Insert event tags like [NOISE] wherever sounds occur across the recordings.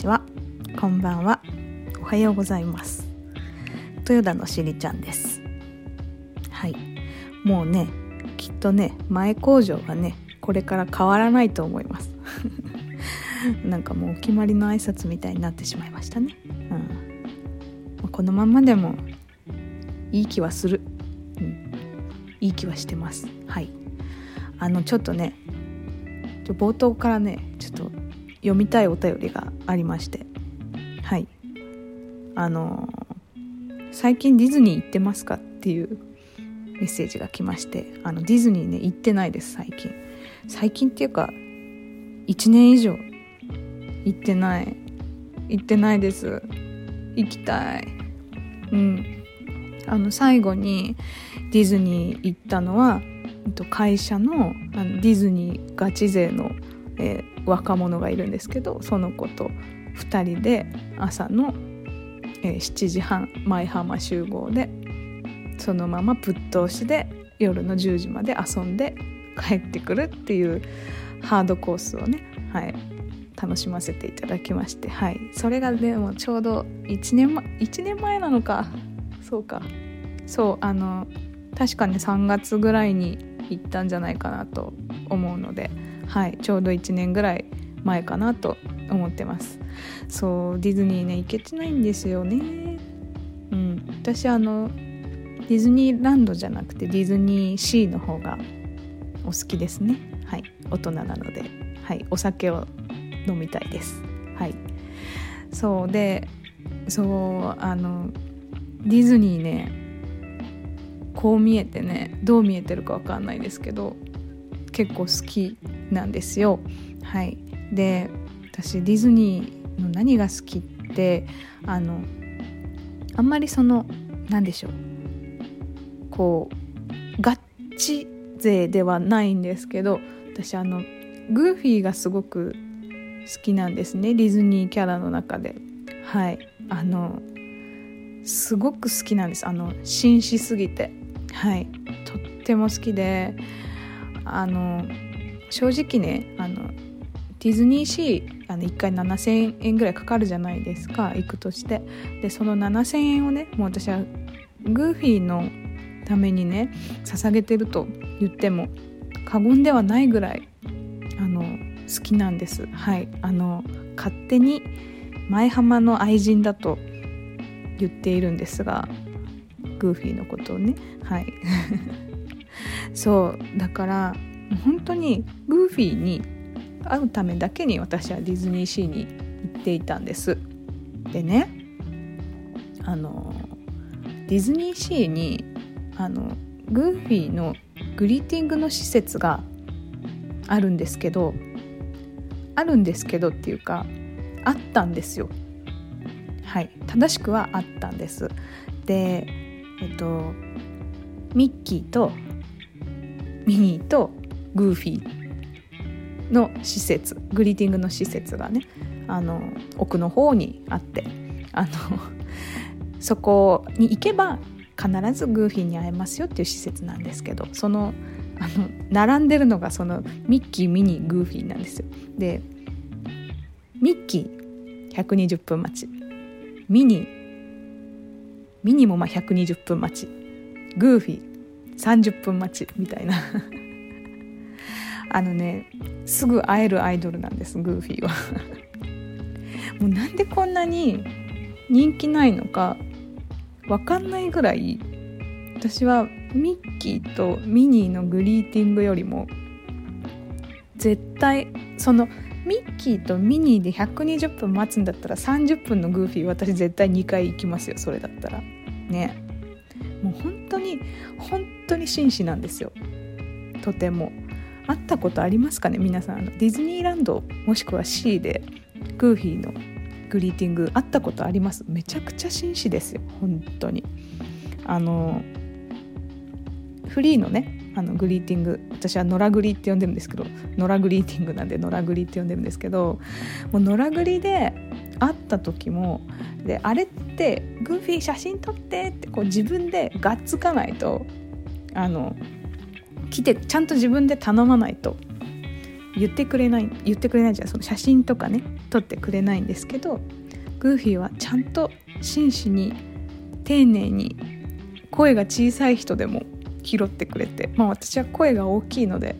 こんにちは。こんばんは。おはようございます。豊田のしりちゃんです。はい。もうねきっとね前工場がねこれから変わらないと思います。[LAUGHS] なんかもうお決まりの挨拶みたいになってしまいましたね、うん、このままでもいい気はする、うん、いい気はしてます。はい。あのちょっとね冒頭からねちょっと読みたいお便りがありまして。はい。あの最近ディズニー行ってますかっていうメッセージが来まして。あのディズニーね行ってないです最近。最近っていうか1年以上行ってない。行ってないです。行きたい。うん。あの最後にディズニー行ったのは会社のあのディズニーガチ勢の、えー、若者がいるんですけどその子と2人で朝の、えー、7時半舞浜集合でそのままぶっ通しで夜の10時まで遊んで帰ってくるっていうハードコースをね、はい、楽しませていただきまして、はい、それがでもちょうど1年,、ま、1年前なのか。そうか。そうあの確かね3月ぐらいに行ったんじゃないかなと思うので、はい、ちょうど1年ぐらい前かなと思ってます。そうディズニーね行けてないんですよね。うん私あのディズニーランドじゃなくてディズニーシーの方がお好きですね。はい大人なので。はいお酒を飲みたいです。はい。そうでそうあのディズニーねこう見えてねどう見えてるかわかんないですけど結構好きなんですよ。はい。で私ディズニーの何が好きってあのあんまりその何でしょう。こうガッチ勢ではないんですけど私あのグーフィーがすごく好きなんですね。ディズニーキャラの中で。はい。あのすごく好きなんです。あの紳士すぎて。はい。とっても好きで。あの正直ねあのディズニーシーあの1回7,000円ぐらいかかるじゃないですか行くとして。でその7,000円をねもう私はグーフィーのためにね捧げてると言っても過言ではないぐらいあの好きなんです。はい。あの勝手に前浜の愛人だと言っているんですがグーフィーのことをね。はい。そうだから本当にグーフィーに会うためだけに私はディズニーシーに行っていたんです。でねあのディズニーシーにあのグーフィーのグリーティングの施設があるんですけどあるんですけどっていうかあったんですよ。はい。正しくはあったんです。でえっとミッキーとミニーとグーフィーの施設グリーティングの施設がねあの奥の方にあってあの [LAUGHS] そこに行けば必ずグーフィーに会えますよっていう施設なんですけどそのあの並んでるのがそのミッキーミニグーフィーなんですよ。でミッキー120分待ちミニミニもまあ120分待ちグーフィー30分待ちみたいな。あのねすぐ会えるアイドルなんですグーフィーは。もうなんでこんなに人気ないのか分かんないぐらい私はミッキーとミニーのグリーティングよりも絶対そのミッキーとミニーで120分待つんだったら30分のグーフィー私絶対2回行きますよそれだったら。ね。もう本当に本当に紳士なんですよ。とても。会ったことありますかね皆さん。あのディズニーランドもしくは C でグーフィーのグリーティング会ったことあります？めちゃくちゃ紳士ですよ。本当に。あのフリーのねあのグリーティング私はノラグリって呼んでるんですけどノラグリーティングなんでノラグリって呼んでるんですけどもうノラグリで会った時もであれってグーフィー写真撮ってってこう自分でがっつかないとあの来てちゃんと自分で頼まないと言ってくれない言ってくれないじゃん。その写真とかね撮ってくれないんですけどグーフィーはちゃんと真摯に丁寧に声が小さい人でも拾ってくれてまあ私は声が大きいので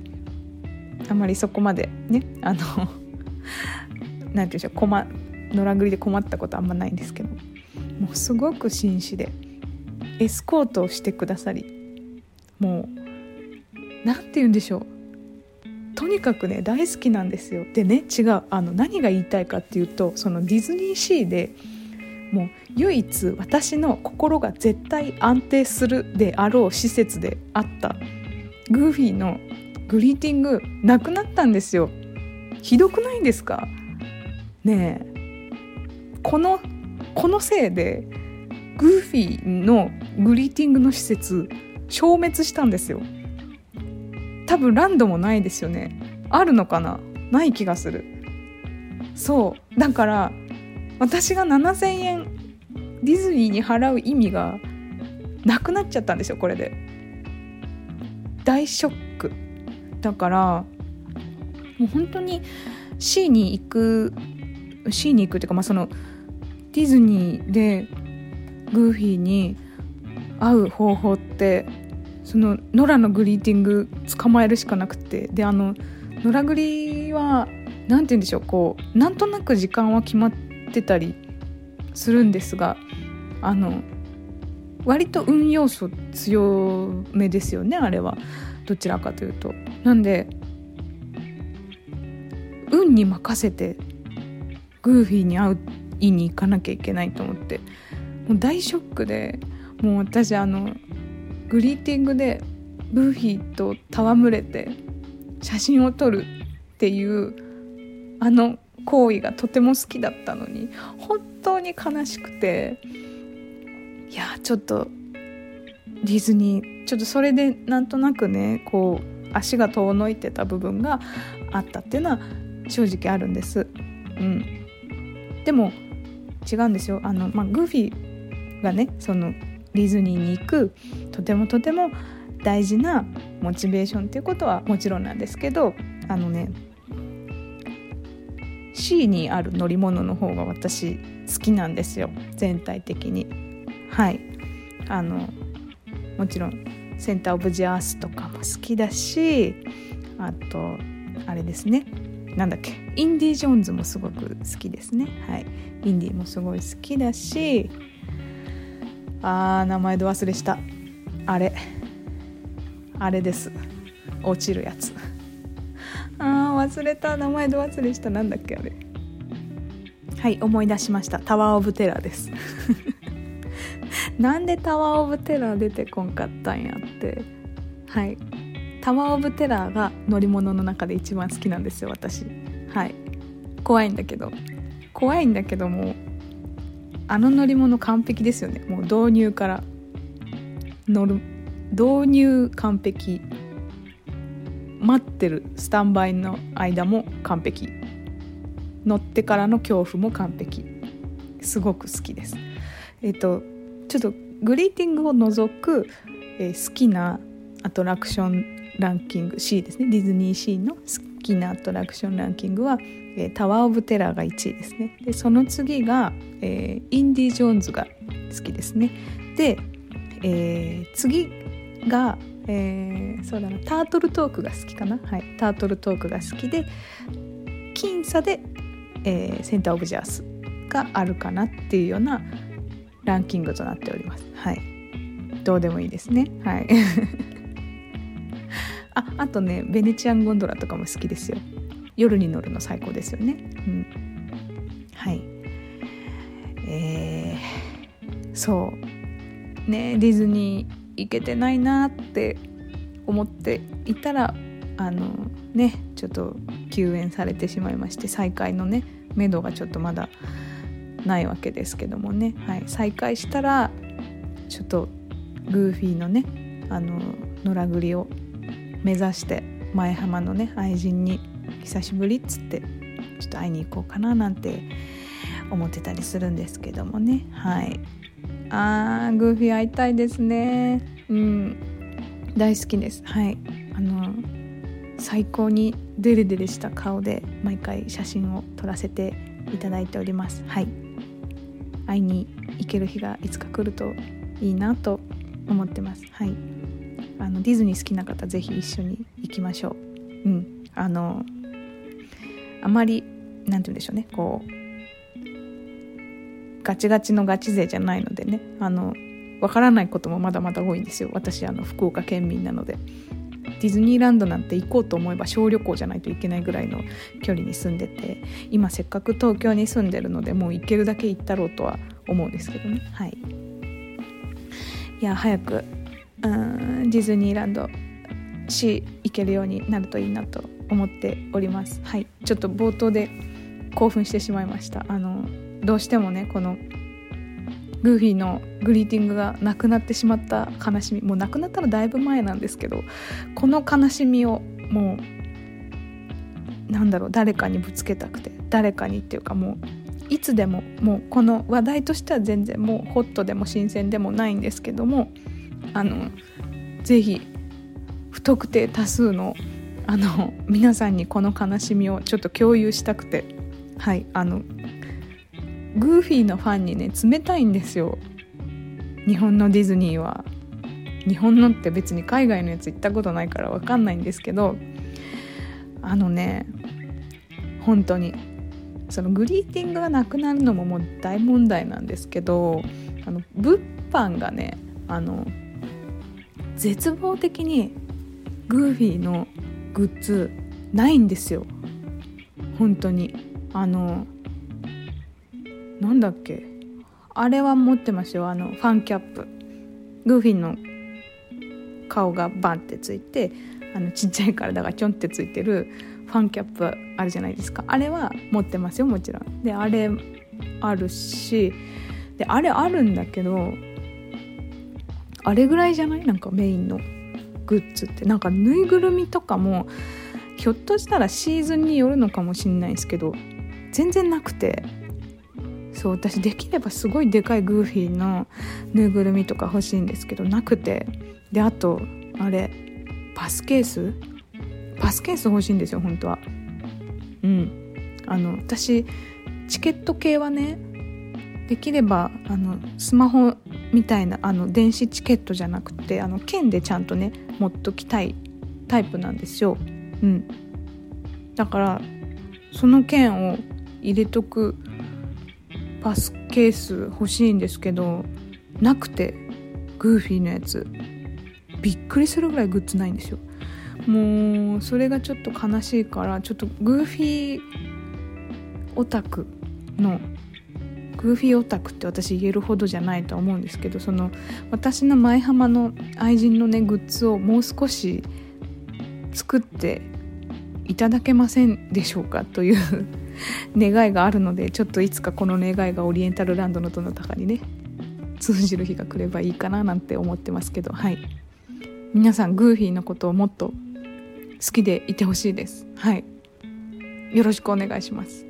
あまりそこまでねあの何て言うんでしょう困野良繰りで困ったことあんまないんですけどもうすごく紳士でエスコートをしてくださりもう何て言うんでしょう。とにかくね大好きなんですよ。でね違うあの何が言いたいかっていうとそのディズニーシーでもう唯一私の心が絶対安定するであろう施設であったグーフィーのグリーティングなくなったんですよ。ひどくないんですか？ねえ。このこのせいでグーフィーのグリーティングの施設消滅したんですよ。多分ランドもないですよね。あるのかな？ない気がする。そう。だから私が7000円ディズニーに払う意味がなくなっちゃったんですよこれで。大ショック。だからもう本当に C に行く C に行くっていうか、まあ、そのディズニーでグーフィーに会う方法ってそのノラのグリーティング捕まえるしかなくてであのノラグリは何て言うんでしょうこうなんとなく時間は決まってたりするんですがあの割と運要素強めですよねあれはどちらかというと。なんで運に任せてグーフィーに会ういに行かなきゃいけないと思ってもう大ショックでもう私あのグリーティングでブーフィーと戯れて写真を撮るっていうあの行為がとても好きだったのに本当に悲しくていやちょっとディズニーちょっとそれでなんとなくねこう足が遠のいてた部分があったっていうのは正直あるんです。うん、でも違うんですよ。あの、まあ、グーフィーがねそのディズニーに行くとてもとても大事なモチベーションっていうことはもちろんなんですけどあのね C にある乗り物の方が私好きなんですよ。全体的に。はい。あのもちろんセンター・オブ・ジ・アースとかも好きだしあとあれですね。なんだっけ。インディ・ジョーンズもすごく好きですね。はい。インディもすごい好きだしあー名前で忘れした。あれ。あれです。落ちるやつ。あー忘れた。名前ど忘れした。なんだっけあれ。はい思い出しました。タワー・オブ・テラーです。[LAUGHS] なんでタワー・オブ・テラー出てこんかったんやって。はい。タワー・オブ・テラーが乗り物の中で一番好きなんですよ私。はい。怖いんだけど。怖いんだけどもあの乗り物完璧ですよね。もう導入から。乗る導入完璧。待ってるスタンバイの間も完璧。乗ってからの恐怖も完璧。すごく好きです。えっ、とちょっとグリーティングを除く、えー、好きなアトラクションランキング C ですね。ディズニーシーの好ききなアトラクションランキングは、えー、タワー・オブ・テラーが1位ですね。でその次が、えー、インディ・ジョーンズが好きですね。で、えー、次がえー、そうだなタートルトークが好きかな。はいタートルトークが好きで僅差で、えー、センターオブジャースがあるかなっていうようなランキングとなっております。はい。どうでもいいですね。はい。ああとねベネチアンゴンドラとかも好きですよ。夜に乗るの最高ですよね。うん。はい。えー、そう。ねディズニー行けてないなって思っていたらあのねちょっと休園されてしまいまして再開のね目処がちょっとまだないわけですけどもね、はい、再開したらちょっとグーフィーのねあの野良栗を目指して前浜のね愛人に久しぶりっつってちょっと会いに行こうかななんて思ってたりするんですけどもね。はい。あーグーフィー会いたいですね。うん。大好きです。はい。あの最高にデレデレした顔で毎回写真を撮らせていただいております。はい。会いに行ける日がいつか来るといいなと思ってます。はい。あのディズニー好きな方是非一緒に行きましょう。うん。あのあまり何て言うんでしょうね。こうガチガチのガチ勢じゃないのでね。あのわからないこともまだまだ多いんですよ。私あの福岡県民なので。ディズニーランドなんて行こうと思えば小旅行じゃないといけないぐらいの距離に住んでて今せっかく東京に住んでるのでもう行けるだけ行ったろうとは思うんですけどね。はい。いや早くうんディズニーランドし行けるようになるといいなと思っております。はいちょっと冒頭で興奮してしまいました。あのどうしてもねこのグーフィーのグリーティングがなくなってしまった悲しみ。もうなくなったらだいぶ前なんですけどこの悲しみをもうなんだろう誰かにぶつけたくて誰かにっていうかもういつでももうこの話題としては全然もうホットでも新鮮でもないんですけどもあのぜひ不特定多数のあの皆さんにこの悲しみをちょっと共有したくてはいあのグーフィーのファンにね冷たいんですよ。日本のディズニーは。日本のって別に海外のやつ行ったことないから分かんないんですけどあのね本当にそのグリーティングがなくなるのももう大問題なんですけどあの物販がねあの絶望的にグーフィーのグッズないんですよ。本当に。あのなんだっけ。あれは持ってますよ。あのファンキャップ。グーフィーの顔がバンってついてあのちっちゃい体がちょんってついてるファンキャップあるじゃないですか。あれは持ってますよもちろん。であれあるしであれあるんだけどあれぐらいじゃない？なんかメインのグッズって。なんかぬいぐるみとかもひょっとしたらシーズンによるのかもしんないですけど全然なくて。そう私できればすごいでかいグーフィーのぬいぐるみとか欲しいんですけどなくて。であとあれパスケース？パスケース欲しいんですよ本当は。うん。あの私チケット系はねできればあのスマホみたいなあの電子チケットじゃなくてあの券でちゃんとね持っときたいタイプなんですよ。うん。だからその券を入れとくパスケース欲しいんですけどなくてグーフィーのやつ。びっくりするぐらいグッズないんですよ。もうそれがちょっと悲しいからちょっとグーフィーオタクのグーフィーオタクって私言えるほどじゃないと思うんですけどその私の舞浜の愛人のねグッズをもう少し作っていただけませんでしょうかという願いがあるのでちょっといつかこの願いがオリエンタルランドのどなたかにね通じる日が来ればいいかななんて思ってますけどはい。皆さんグーフィーのことをもっと好きでいてほしいです。はい。よろしくお願いします。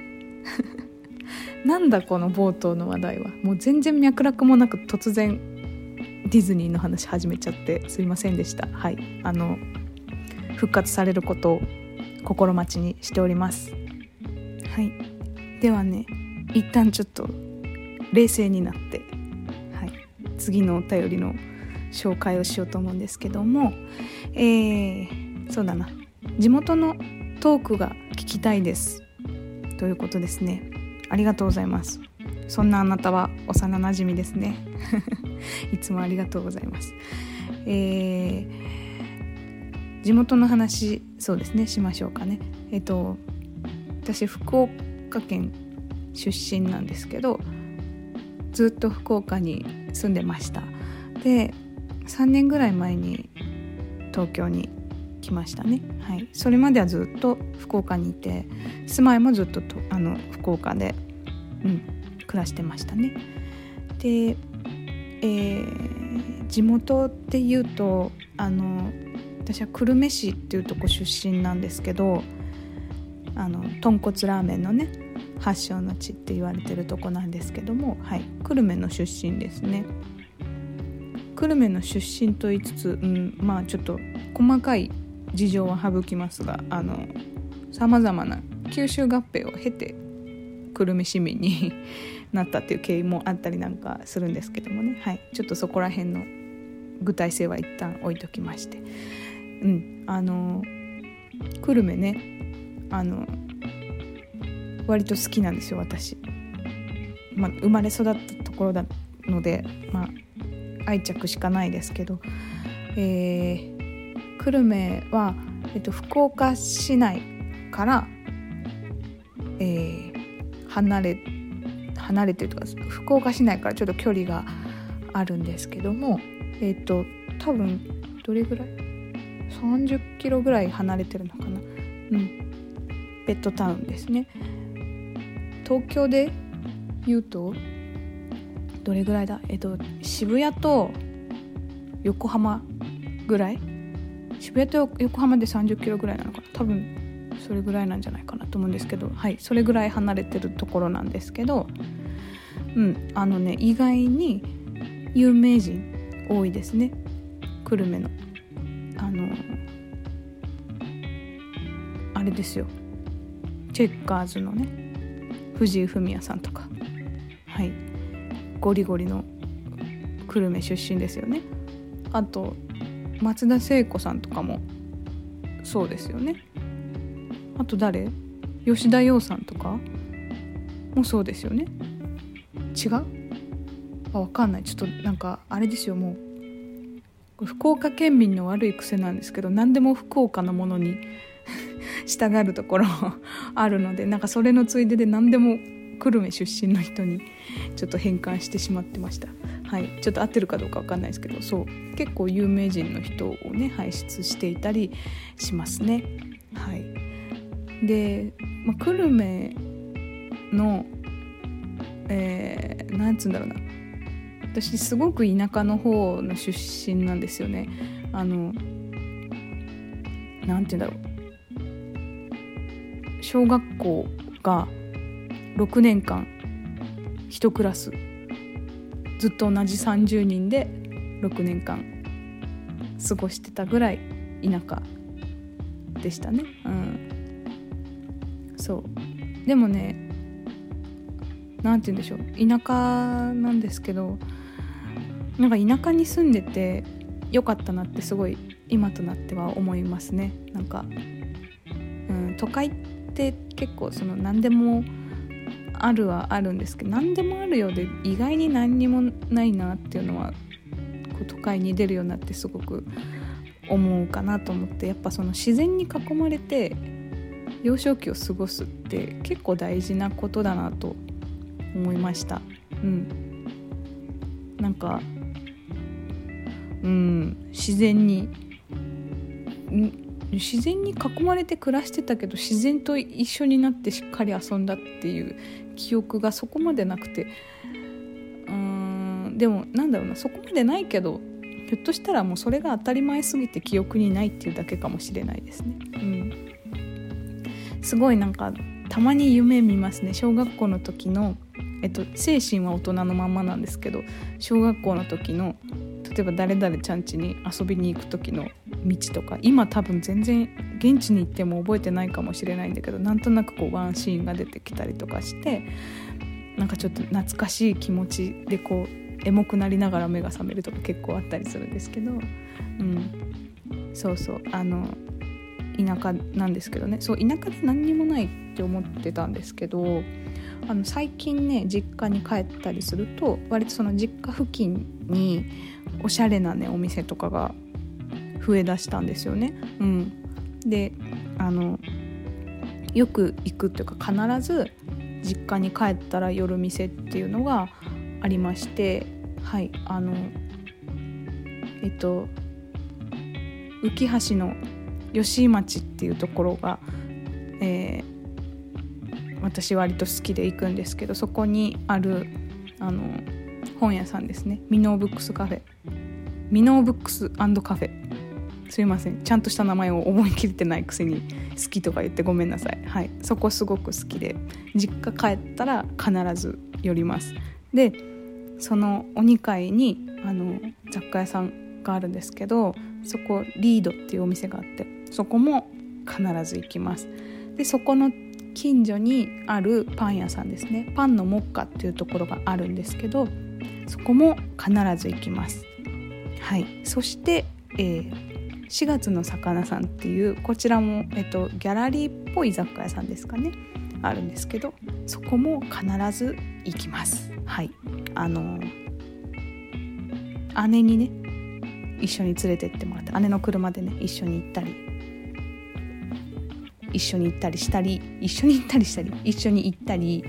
[LAUGHS] なんだこの冒頭の話題は？もう全然脈絡もなく突然ディズニーの話始めちゃってすいませんでした。はい。あの復活されることを心待ちにしております。はい。ではね一旦ちょっと冷静になって、はい、次のお便りの紹介をしようと思うんですけどもえー、そうだな。地元のトークが聞きたいです。ということですね。ありがとうございます。そんなあなたは幼なじみですね。[LAUGHS] いつもありがとうございます。えー、地元の話そうですね。しましょうかね。えっ、と私福岡県出身なんですけどずっと福岡に住んでました。で3年ぐらい前に東京に来ましたね、はい、それまではずっと福岡にいて住まいもずっととあの福岡で、うん、暮らしてましたね。で、えー、地元っていうとあの私は久留米市っていうとこ出身なんですけどあの豚骨ラーメンのね発祥の地って言われてるとこなんですけども、はい、久留米の出身ですね。久留米の出身と言いつつ、うん、まあちょっと細かい事情は省きますがあのさまざまな九州合併を経て久留米市民に [LAUGHS] なったっていう経緯もあったりなんかするんですけどもね、はい、ちょっとそこら辺の具体性は一旦置いときまして。うん。あの久留米ねあの割と好きなんですよ私、まあ、生まれ育ったところなので、まあ、愛着しかないですけど、えー、久留米は、えっと、福岡市内から、えー、離れ離れてるとか福岡市内からちょっと距離があるんですけどもえっ、と多分どれぐらい？30キロぐらい離れてるのかな？うん。ベッドタウンですね。東京で言うとどれぐらいだ？えっと渋谷と横浜ぐらい渋谷と横浜で30キロぐらいなのかな。多分それぐらいなんじゃないかなと思うんですけど。はいそれぐらい離れてるところなんですけど。うんあのね意外に有名人多いですね。久留米の。あのあれですよ。チェッカーズのね藤井フミヤさんとか。はいゴリゴリの久留米出身ですよね。あと松田聖子さんとかもそうですよね。あと誰？吉田羊さんとか？もそうですよね。違う？あ分かんない。ちょっとなんかあれですよ。もう福岡県民の悪い癖なんですけど何でも福岡のものに [LAUGHS] 従うところ [LAUGHS] あるのでなんかそれのついでで何でも久留米出身の人にちょっと変換してしまってました。はい。ちょっと合ってるかどうか分かんないですけどそう。結構有名人の人をね輩出していたりしますね。はい。で、まあ、久留米のえー、なんつうんだろうな。私すごく田舎の方の出身なんですよね。あのなんて言うんだろう。小学校が6年間1クラス。ずっと同じ30人で6年間過ごしてたぐらい田舎でしたね。うん。そう。でもね何て言うんでしょう。田舎なんですけどなんか田舎に住んでてよかったなってすごい今となっては思いますね。なんか、うん、都会って結構その何でもあるはあるんですけど何でもあるようで意外に何にもないなっていうのは都会に出るようになってすごく思うかなと思ってやっぱその自然に囲まれて幼少期を過ごすって結構大事なことだなと思いました。うん。なんかうん。自然に自然に囲まれて暮らしてたけど自然と一緒になってしっかり遊んだっていう記憶がそこまでなくてうんでもなんだろうなそこまでないけどひょっとしたらもうそれが当たり前すぎて記憶にないっていうだけかもしれないですね。うん、すごいなんかたまに夢見ますね小学校の時のえっと、精神は大人のまんまなんですけど小学校の時の例えば誰々ちゃん家に遊びに行く時の道とか今多分全然現地に行っても覚えてないかもしれないんだけどなんとなくこうワンシーンが出てきたりとかしてなんかちょっと懐かしい気持ちでこうエモくなりながら目が覚めるとか結構あったりするんですけど、うん、そうそう。あの田舎なんですけどね。そう田舎で何にもないって思ってたんですけどあの最近ね実家に帰ったりすると割とその実家付近におしゃれなねお店とかが増えだしたんですよね。うん、であのよく行くっていうか必ず実家に帰ったら寄る店っていうのがありましてはいあのえっとうきは市の吉井町っていうところが、えー、私割と好きで行くんですけどそこにあるあの本屋さんですね。ミノーブックスカフェ。ミノーブックスカフェ。すいません。ちゃんとした名前を覚えきれてないくせに好きとか言ってごめんなさい。はい。そこすごく好きで実家帰ったら必ず寄ります。でそのお2階にあの雑貨屋さんがあるんですけどそこリードっていうお店があってそこも必ず行きます。でそこの近所にあるパン屋さんですね。パンのモッカっていうところがあるんですけどそこも必ず行きます。はい。そして、えー、4月の魚さんっていうこちらも、えっと、ギャラリーっぽい雑貨屋さんですかね。あるんですけどそこも必ず行きます。はい。あの姉にね一緒に連れてってもらって姉の車でね一緒に行ったり一緒に行ったりしたり一緒に行ったりしたり一緒に行ったり、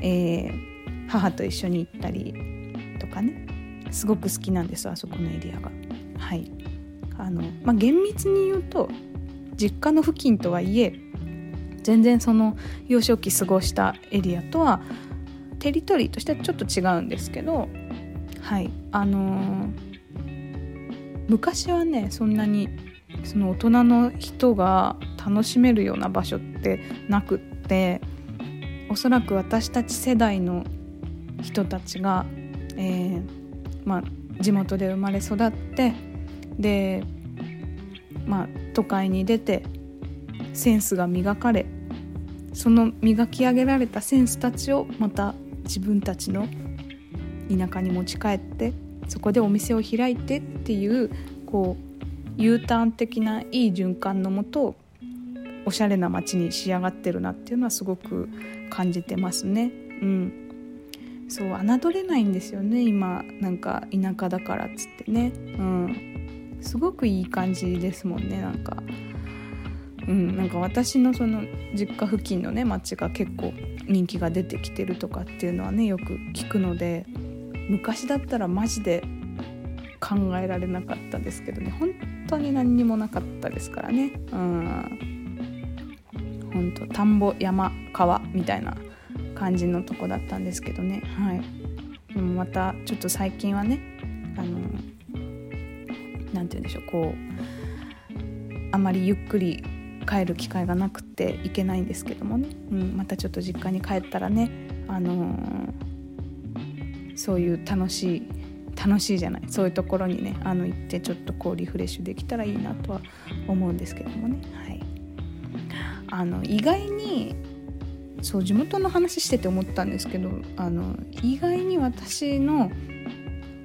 えー、母と一緒に行ったりとかね。すごく好きなんですあそこのエリアが。はい。あのまあ、厳密に言うと実家の付近とはいえ全然その幼少期過ごしたエリアとはテリトリーとしてはちょっと違うんですけどはいあのー、昔はねそんなにその大人の人が楽しめるような場所ってなくっておそらく私たち世代の人たちが、えーまあ、地元で生まれ育ってで、まあ、都会に出てセンスが磨かれその磨き上げられたセンスたちをまた自分たちの田舎に持ち帰ってそこでお店を開いてっていうこう U ターン的ないい循環のもとおしゃれな街に仕上がってるなっていうのはすごく感じてますね。うん、そう侮れないんですよね今。なんか田舎だからっつってね、うん、すごくいい感じですもんねなんか。うん、なんか私のその実家付近のね町が結構人気が出てきてるとかっていうのはねよく聞くので昔だったらマジで考えられなかったですけどね本当に何にもなかったですからね。うん。本当田んぼ山川みたいな感じのとこだったんですけどね。はい。でもまたちょっと最近はねあの何て言うんでしょうこうあまりゆっくり帰る機会がなくて行けないんですけどもね、うん、またちょっと実家に帰ったらね、あのー、そういう楽しい楽しいじゃないそういうところにねあの行ってちょっとこうリフレッシュできたらいいなとは思うんですけどもね、はい、あの意外にそう地元の話してて思ったんですけどあの意外に私の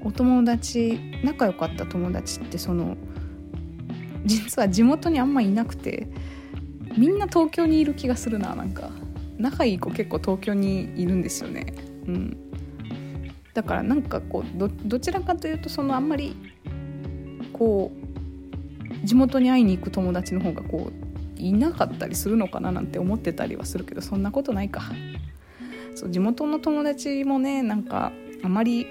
お友達仲良かった友達ってその実は地元にあんまいなくてみんな東京にいる気がするななんか。仲いい子結構東京にいるんですよね。うん。だからなんかこうどちらかというとそのあんまりこう地元に会いに行く友達の方がこういなかったりするのかななんて思ってたりはするけどそんなことないか。そう地元の友達もねなんかあまり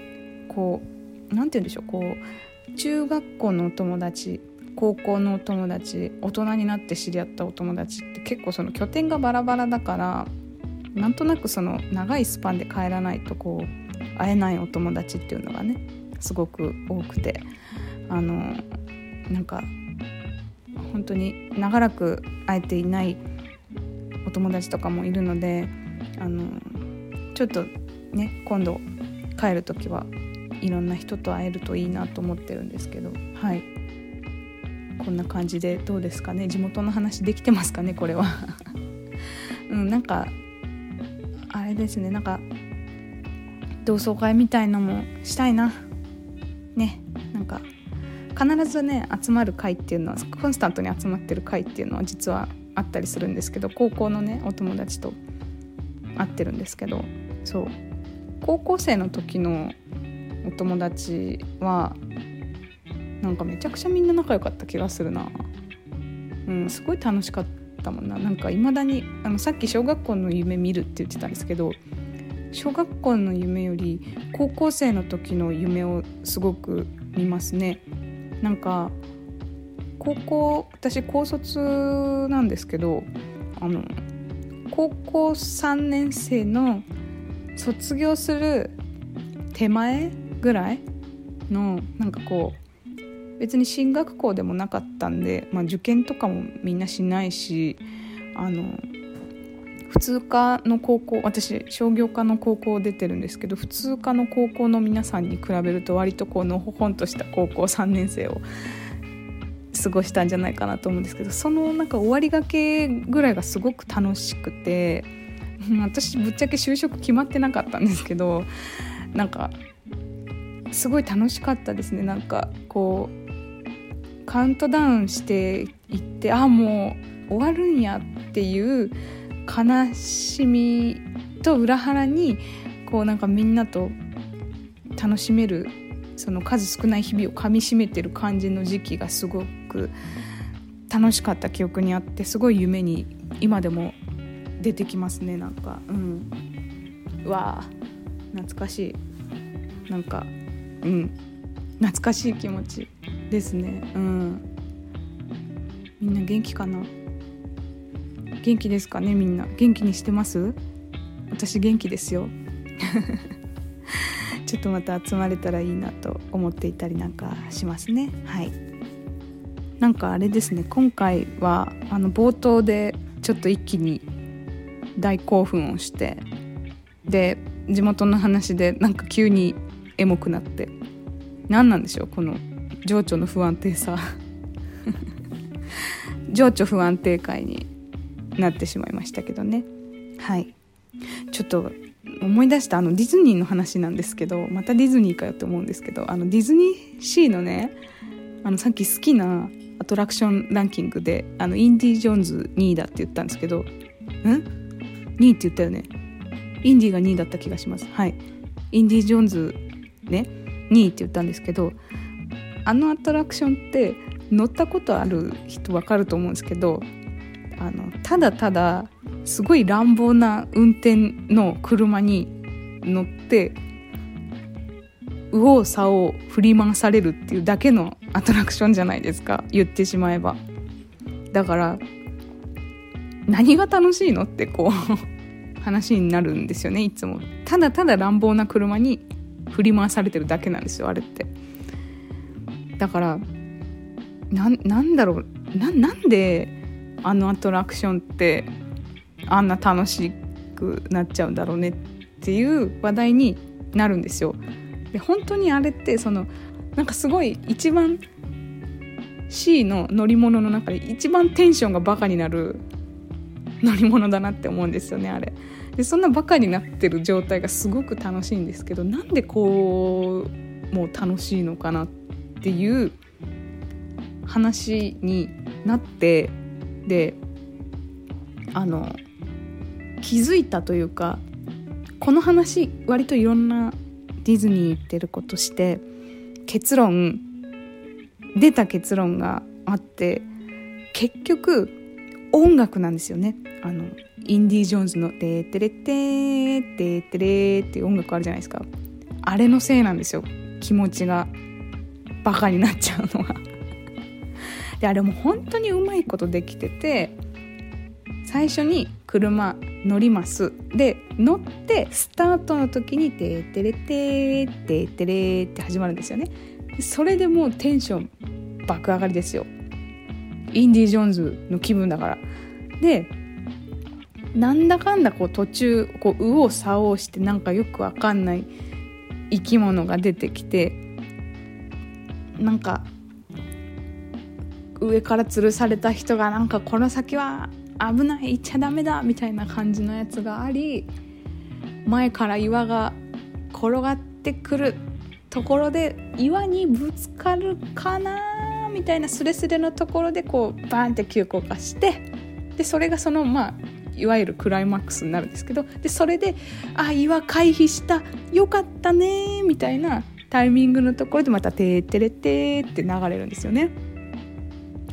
こう何て言うんでしょうこう中学校のお友達高校のお友達大人になって知り合ったお友達って結構その拠点がバラバラだからなんとなくその長いスパンで帰らないとこう会えないお友達っていうのがねすごく多くてあのなんか本当に長らく会えていないお友達とかもいるのであのちょっとね今度帰る時はいろんな人と会えるといいなと思ってるんですけど。はい。こんな感じでどうですかね？地元の話できてますかね？これは。[LAUGHS] うんなんかあれですね。なんか同窓会みたいのもしたいな。ね。なんか必ずね集まる会っていうのはコンスタントに集まってる会っていうのは実はあったりするんですけど高校のねお友達と会ってるんですけどそう。高校生の時のお友達はなんかめちゃくちゃみんな仲良かった気がするな。うんすごい楽しかったもんな。なんかいまだにあのさっき小学校の夢見るって言ってたんですけど小学校の夢より高校生の時の夢をすごく見ますね。なんか高校私高卒なんですけどあの高校3年生の卒業する手前ぐらいのなんかこう別に進学校でもなかったんで、まあ、受験とかもみんなしないしあの普通科の高校私商業科の高校出てるんですけど普通科の高校の皆さんに比べると割とこうのほほんとした高校3年生を過過ごしたんじゃないかなと思うんですけどそのなんか終わりがけぐらいがすごく楽しくて私ぶっちゃけ就職決まってなかったんですけどなんかすごい楽しかったですね。なんかこうカウントダウンしていってあもう終わるんやっていう悲しみと裏腹にこうなんかみんなと楽しめるその数少ない日々をかみしめてる感じの時期がすごく楽しかった記憶にあってすごい夢に今でも出てきますね。なんかうん。うわ懐かしい。なんかうん。懐かしい気持ちですね。うん。みんな元気かな？元気ですかねみんな？元気にしてます？私元気ですよ。[LAUGHS] ちょっとまた集まれたらいいなと思っていたりなんかしますね。はい。なんかあれですね。今回はあの冒頭でちょっと一気に大興奮をしてで地元の話でなんか急にエモくなって。何なんでしょうこの情緒の不安定さ。[LAUGHS] 情緒不安定会になってしまいましたけどね。はい。ちょっと思い出したあのディズニーの話なんですけどまたディズニーかよって思うんですけどあのディズニーシーのねあのさっき好きなアトラクションランキングであのインディ・ジョーンズ2位だって言ったんですけどん ?2 位って言ったよね。インディが2位だった気がします。はい。インディ・ジョーンズね2位って言ったんですけどあのアトラクションって乗ったことある人分かると思うんですけどあのただただすごい乱暴な運転の車に乗って右往左往振り回されるっていうだけのアトラクションじゃないですか言ってしまえば。だから何が楽しいのってこう話になるんですよねいつも。ただただ乱暴な車に振り回されてるだけなんですよあれってだからなんだろうななんであのアトラクションってあんな楽しくなっちゃうんだろうねっていう話題になるんですよ。で本当にあれってそのなんかすごい一番 C の乗り物の中で一番テンションがバカになる乗り物だなって思うんですよねあれ。でそんなバカになってる状態がすごく楽しいんですけどなんでこうもう楽しいのかなっていう話になってであの気づいたというかこの話割といろんなディズニー行ってることして結論出た結論があって結局音楽なんですよね。あのインディ・ジョーンズの「テーテレテーテーテレー」っていう音楽あるじゃないですか。あれのせいなんですよ。気持ちが。バカになっちゃうのはであれも本当にうまいことできてて最初に車乗ります。で乗ってスタートの時に「てーてれてーてーてれー」って始まるんですよね。それでもうテンション爆上がりですよ。インディ・ジョーンズの気分だから。でなんだかんだこう途中こう右往左往してなんかよくわかんない生き物が出てきてなんか上から吊るされた人がなんかこの先は危ない行っちゃダメだみたいな感じのやつがあり前から岩が転がってくるところで岩にぶつかるかなみたいなスレスレのところでこうバーンって急降下してでそれがそのまあいわゆるクライマックスになるんですけどでそれで「あ岩回避したよかったね」みたいなタイミングのところでまた「てーてれてー」って流れるんですよね。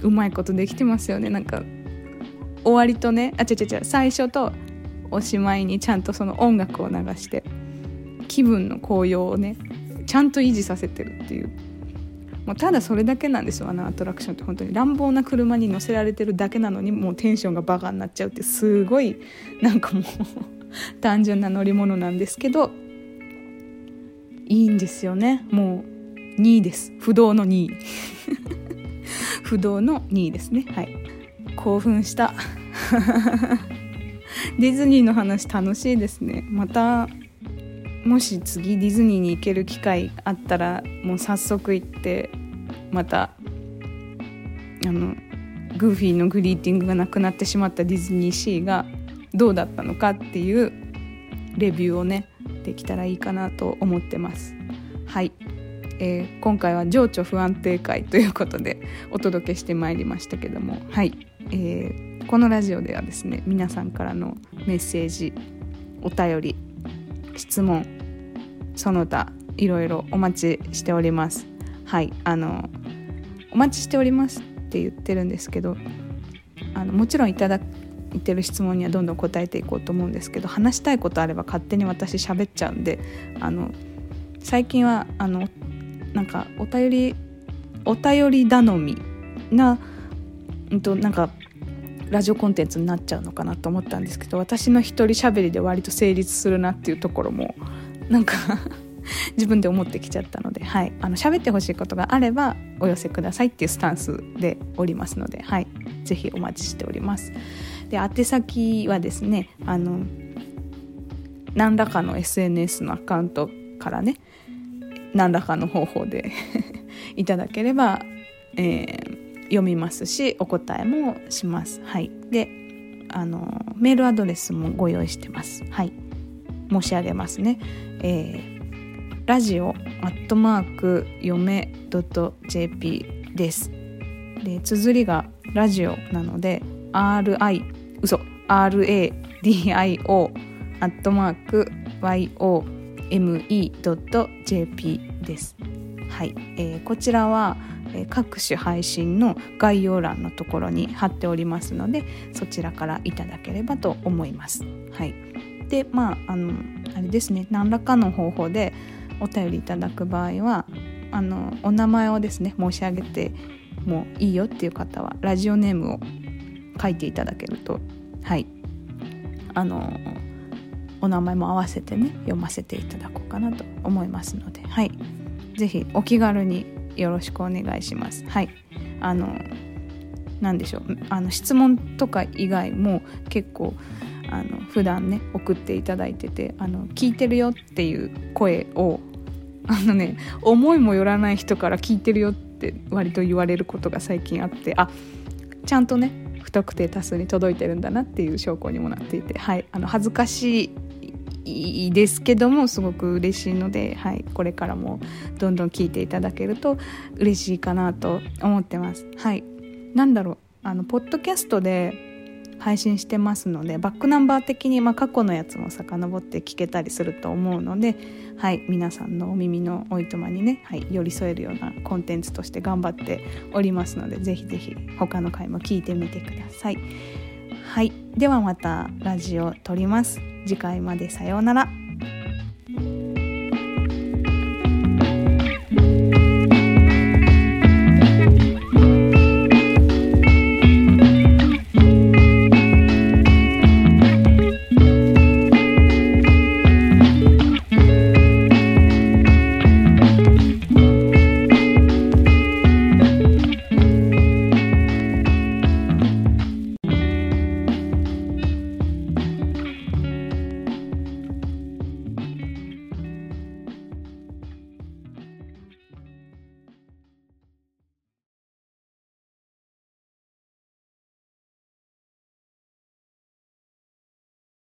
うまいことできてますよねなんか終わりとねあ違う違う違う最初とおしまいにちゃんとその音楽を流して気分の高揚をねちゃんと維持させてるっていうもうただそれだけなんですよ。あのアトラクションって本当に乱暴な車に乗せられてるだけなのにもうテンションがバカになっちゃうってすごいなんかもう [LAUGHS] 単純な乗り物なんですけどいいんですよね。もう2位です。不動の2位。[LAUGHS] 不動の2位ですね。はい。興奮した。[LAUGHS] ディズニーの話楽しいですね。またもし次ディズニーに行ける機会あったらもう早速行ってまたあのグーフィーのグリーティングがなくなってしまったディズニーシーがどうだったのかっていうレビューをねできたらいいかなと思ってます。はい、えー、今回は情緒不安定会ということでお届けしてまいりましたけども。はい、えー、このラジオではですね皆さんからのメッセージお便り質問その他いろいろお待ちしております。はいあのお待ちしておりますって言ってるんですけどあのもちろんいただいてる質問にはどんどん答えていこうと思うんですけど話したいことあれば勝手に私喋っちゃうんであの最近はあのなんかお便りお便り頼みな、うんと、なんかラジオコンテンツになっちゃうのかなと思ったんですけど私の一人喋りで割と成立するなっていうところもなんか [LAUGHS] 自分で思ってきちゃったので、はい、あの喋ってほしいことがあればお寄せくださいっていうスタンスでおりますので、はい、ぜひお待ちしております。で宛先はですねあの何らかの SNS のアカウントからね何らかの方法で [LAUGHS] いただければ、えー、読みますしお答えもします。はい、であのメールアドレスもご用意してます。はい、申し上げますね。えーラジオアットマークよめ .jp ですで綴りがラジオなので RI 嘘 RADIO アットマーク YOME.jp ですはい、えー、こちらは、え、各種配信の概要欄のところに貼っておりますのでそちらからいただければと思います。はい。でまああのあれですね。何らかの方法でお便りいただく場合はあのお名前をですね申し上げてもいいよっていう方はラジオネームを書いていただけるとはい。あのお名前も合わせてね読ませていただこうかなと思いますのではい。是非お気軽によろしくお願いします。はい。あの何でしょう。あの質問とか以外も結構あの普段ね送っていただいててあの聞いてるよっていう声をあのね思いもよらない人から聞いてるよって割と言われることが最近あってあちゃんとね不特定多数に届いてるんだなっていう証拠にもなっていて、はい、あの恥ずかしいいですけどもすごく嬉しいので、はい、これからもどんどん聞いていただけると嬉しいかなと思ってます。はい、なんだろうあのポッドキャストで配信してますのでバックナンバー的に、まあ、過去のやつも遡って聞けたりすると思うので、はい、皆さんのお耳のおいとまにね、はい、寄り添えるようなコンテンツとして頑張っておりますのでぜひぜひ他の回も聞いてみてください。はい、ではまたラジオ撮ります。次回までさようなら。